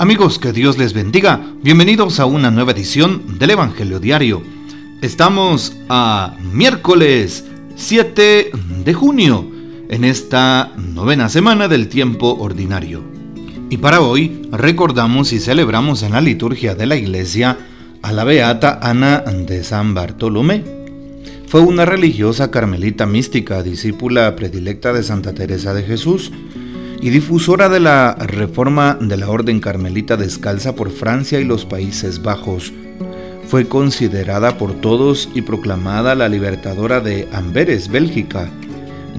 Amigos, que Dios les bendiga. Bienvenidos a una nueva edición del Evangelio Diario. Estamos a miércoles 7 de junio, en esta novena semana del tiempo ordinario. Y para hoy recordamos y celebramos en la liturgia de la iglesia a la beata Ana de San Bartolomé. Fue una religiosa carmelita mística, discípula predilecta de Santa Teresa de Jesús y difusora de la reforma de la Orden Carmelita Descalza por Francia y los Países Bajos. Fue considerada por todos y proclamada la libertadora de Amberes, Bélgica,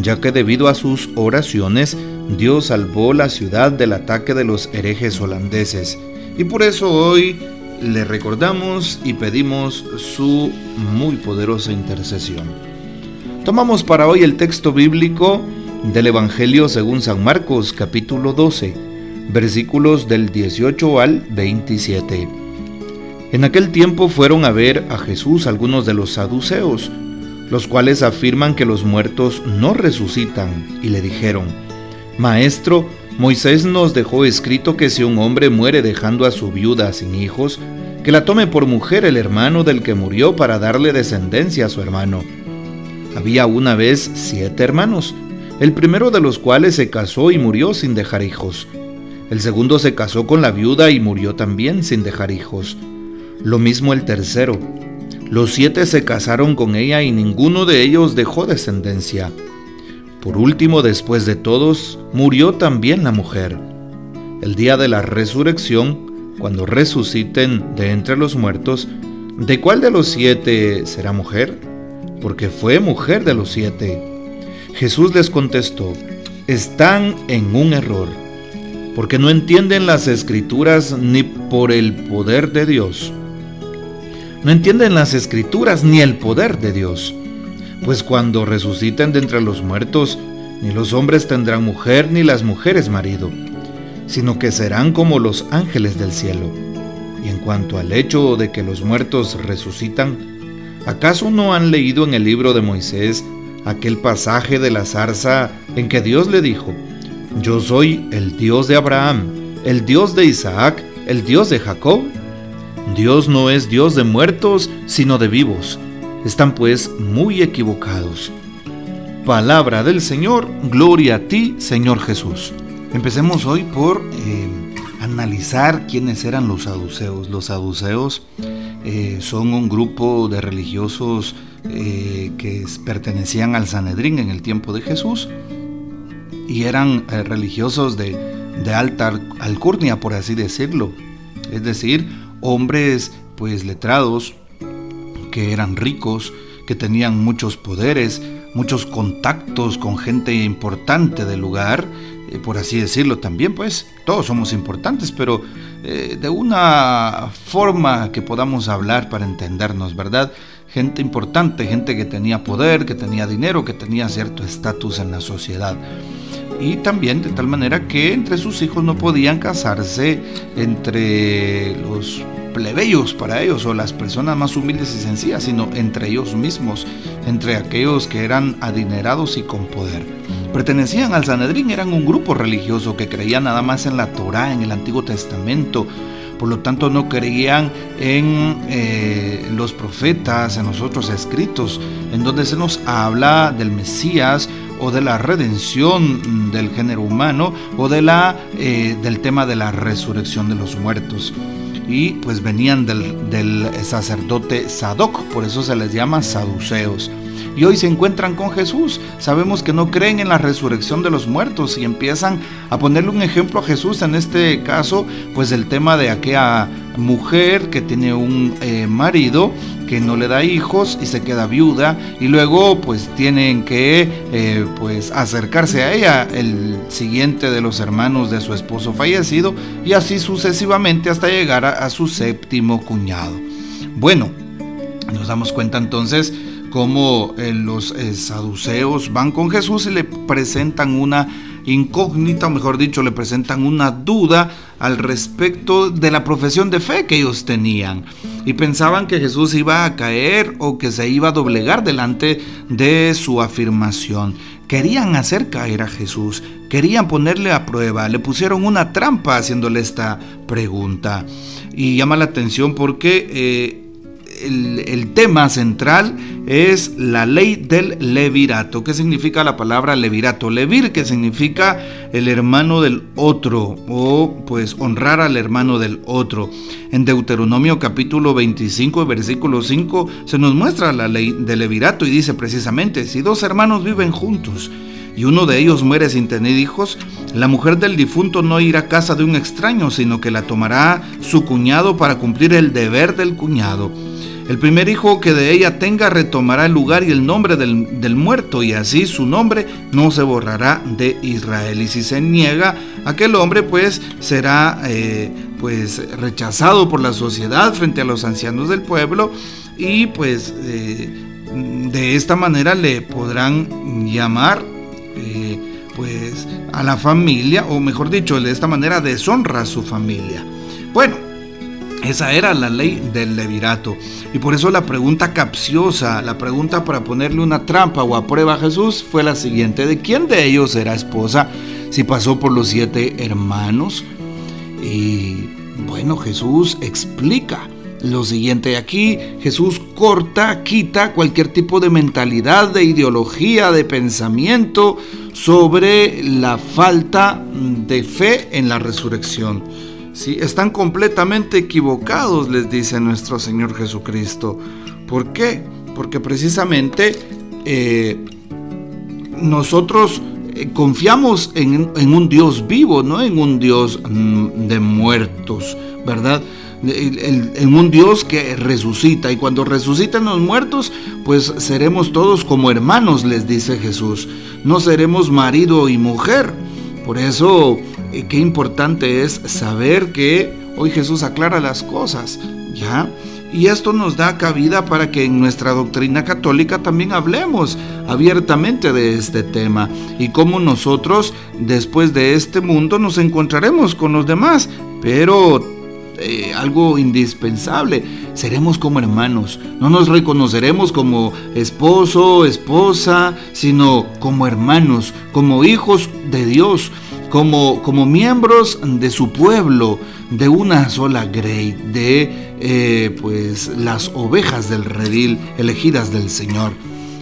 ya que debido a sus oraciones Dios salvó la ciudad del ataque de los herejes holandeses. Y por eso hoy le recordamos y pedimos su muy poderosa intercesión. Tomamos para hoy el texto bíblico del Evangelio según San Marcos capítulo 12, versículos del 18 al 27. En aquel tiempo fueron a ver a Jesús algunos de los saduceos, los cuales afirman que los muertos no resucitan, y le dijeron, Maestro, Moisés nos dejó escrito que si un hombre muere dejando a su viuda sin hijos, que la tome por mujer el hermano del que murió para darle descendencia a su hermano. Había una vez siete hermanos, el primero de los cuales se casó y murió sin dejar hijos. El segundo se casó con la viuda y murió también sin dejar hijos. Lo mismo el tercero. Los siete se casaron con ella y ninguno de ellos dejó descendencia. Por último, después de todos, murió también la mujer. El día de la resurrección, cuando resuciten de entre los muertos, ¿de cuál de los siete será mujer? Porque fue mujer de los siete. Jesús les contestó, están en un error, porque no entienden las escrituras ni por el poder de Dios. No entienden las escrituras ni el poder de Dios, pues cuando resuciten de entre los muertos, ni los hombres tendrán mujer ni las mujeres marido, sino que serán como los ángeles del cielo. Y en cuanto al hecho de que los muertos resucitan, ¿acaso no han leído en el libro de Moisés aquel pasaje de la zarza en que Dios le dijo, yo soy el Dios de Abraham, el Dios de Isaac, el Dios de Jacob. Dios no es Dios de muertos, sino de vivos. Están pues muy equivocados. Palabra del Señor, gloria a ti, Señor Jesús. Empecemos hoy por eh, analizar quiénes eran los saduceos. Los saduceos eh, son un grupo de religiosos eh, que pertenecían al Sanedrín en el tiempo de Jesús y eran eh, religiosos de, de, alta alcurnia, por así decirlo. Es decir, hombres pues letrados, que eran ricos, que tenían muchos poderes, muchos contactos con gente importante del lugar, eh, por así decirlo también, pues todos somos importantes, pero de una forma que podamos hablar para entendernos, ¿verdad? Gente importante, gente que tenía poder, que tenía dinero, que tenía cierto estatus en la sociedad. Y también de tal manera que entre sus hijos no podían casarse entre los plebeyos para ellos o las personas más humildes y sencillas, sino entre ellos mismos, entre aquellos que eran adinerados y con poder. Pertenecían al Sanedrín, eran un grupo religioso que creía nada más en la Torá, en el Antiguo Testamento, por lo tanto no creían en eh, los profetas, en los otros escritos, en donde se nos habla del Mesías o de la redención del género humano o de la, eh, del tema de la resurrección de los muertos. Y pues venían del, del sacerdote Sadoc, por eso se les llama saduceos y hoy se encuentran con Jesús. Sabemos que no creen en la resurrección de los muertos y empiezan a ponerle un ejemplo a Jesús, en este caso, pues el tema de aquella mujer que tiene un eh, marido que no le da hijos y se queda viuda y luego pues tienen que eh, pues acercarse a ella el siguiente de los hermanos de su esposo fallecido y así sucesivamente hasta llegar a su séptimo cuñado. Bueno, nos damos cuenta entonces como eh, los eh, saduceos van con Jesús y le presentan una incógnita, o mejor dicho, le presentan una duda al respecto de la profesión de fe que ellos tenían. Y pensaban que Jesús iba a caer o que se iba a doblegar delante de su afirmación. querían hacer caer a Jesús, querían ponerle a prueba, le pusieron una trampa haciéndole esta pregunta. Y llama la atención porque eh, el, tema central es la ley del levirato. ¿Qué significa la palabra levirato? Levir, que significa el hermano del otro o pues honrar al hermano del otro. En Deuteronomio capítulo 25, versículo 5, se nos muestra la ley del levirato y dice precisamente, si dos hermanos viven juntos, y uno de ellos muere sin tener hijos, la mujer del difunto no irá a casa de un extraño, sino que la tomará su cuñado para cumplir el deber del cuñado. El primer hijo que de ella tenga retomará el lugar y el nombre del, muerto, y así su nombre no se borrará de Israel. Y si se niega, aquel hombre pues será eh, pues rechazado por la sociedad frente a los ancianos del pueblo y pues eh, de esta manera le podrán llamar eh, pues a la familia, o mejor dicho, de esta manera deshonra a su familia. Bueno, esa era la ley del levirato. Y por eso la pregunta capciosa, la pregunta para ponerle una trampa o a prueba a Jesús fue la siguiente. ¿De quién de ellos era esposa si pasó por los siete hermanos? Y bueno, Jesús explica lo siguiente. Aquí Jesús corta, quita cualquier tipo de mentalidad, de ideología, de pensamiento sobre la falta de fe en la resurrección. Están completamente equivocados, les dice nuestro Señor Jesucristo. ¿Por qué? Porque precisamente eh, nosotros eh, confiamos en, un Dios vivo, no en un Dios mm, de muertos, ¿verdad? en un Dios que resucita y cuando resucitan los muertos, pues seremos todos como hermanos, les dice Jesús. No seremos marido y mujer. Por eso qué importante es saber que hoy Jesús aclara las cosas, ¿ya? Y esto nos da cabida para que en nuestra doctrina católica también hablemos abiertamente de este tema. Y cómo nosotros después de este mundo nos encontraremos con los demás, pero eh, algo indispensable, seremos como hermanos, no nos reconoceremos como esposo, esposa, sino como hermanos, como hijos de Dios como, como miembros de su pueblo, de una sola grey, de eh, pues las ovejas del redil elegidas del Señor.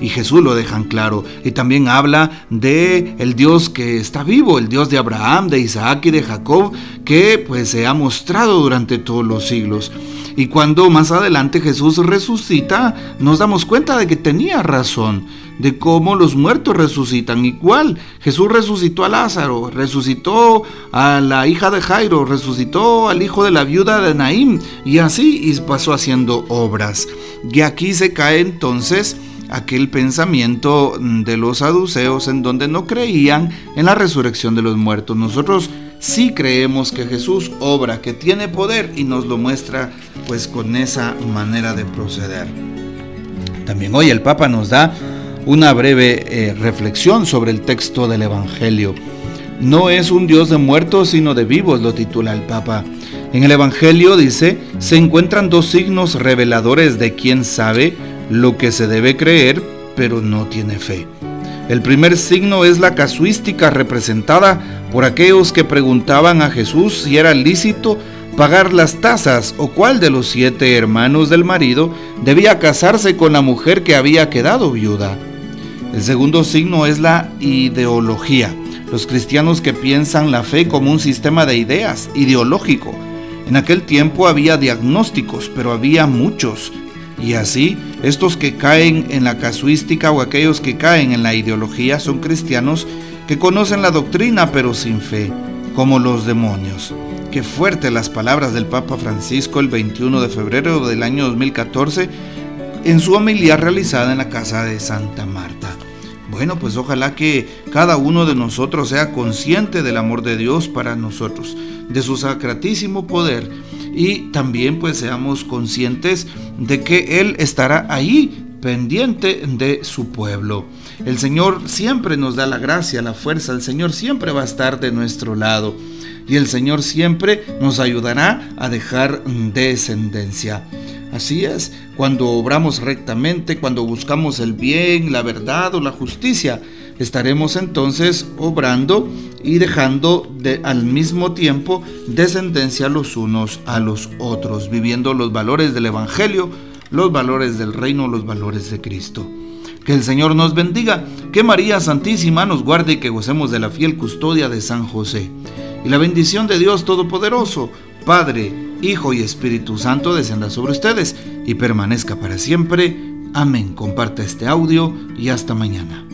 Y Jesús lo dejan claro. Y también habla de el Dios que está vivo, el Dios de Abraham, de Isaac y de Jacob, que pues se ha mostrado durante todos los siglos. Y cuando más adelante Jesús resucita, nos damos cuenta de que tenía razón de cómo los muertos resucitan. Igual, Jesús resucitó a Lázaro, resucitó a la hija de Jairo, resucitó al hijo de la viuda de Naim, y así pasó haciendo obras. Y aquí se cae entonces aquel pensamiento de los saduceos en donde no creían en la resurrección de los muertos. Nosotros sí creemos que Jesús obra, que tiene poder y nos lo muestra pues con esa manera de proceder. También hoy el Papa nos da una breve eh, reflexión sobre el texto del Evangelio. No es un Dios de muertos, sino de vivos, lo titula el Papa. En el Evangelio dice, se encuentran dos signos reveladores de quien sabe lo que se debe creer, pero no tiene fe. El primer signo es la casuística representada por aquellos que preguntaban a Jesús si era lícito pagar las tasas o cuál de los siete hermanos del marido debía casarse con la mujer que había quedado viuda. El segundo signo es la ideología. Los cristianos que piensan la fe como un sistema de ideas ideológico. En aquel tiempo había diagnósticos, pero había muchos. Y así, estos que caen en la casuística o aquellos que caen en la ideología son cristianos que conocen la doctrina pero sin fe, como los demonios. Qué fuerte las palabras del Papa Francisco el 21 de febrero del año 2014 en su homilía realizada en la casa de Santa Marta. Bueno, pues ojalá que cada uno de nosotros sea consciente del amor de Dios para nosotros, de su sacratísimo poder y también pues seamos conscientes de que Él estará ahí pendiente de su pueblo. El Señor siempre nos da la gracia, la fuerza, el Señor siempre va a estar de nuestro lado y el Señor siempre nos ayudará a dejar descendencia. Así es, cuando obramos rectamente, cuando buscamos el bien, la verdad o la justicia, estaremos entonces obrando y dejando de, al mismo tiempo descendencia los unos a los otros, viviendo los valores del Evangelio, los valores del reino, los valores de Cristo. Que el Señor nos bendiga, que María Santísima nos guarde y que gocemos de la fiel custodia de San José. Y la bendición de Dios Todopoderoso, Padre, Hijo y Espíritu Santo descenda sobre ustedes y permanezca para siempre. Amén. Comparte este audio y hasta mañana.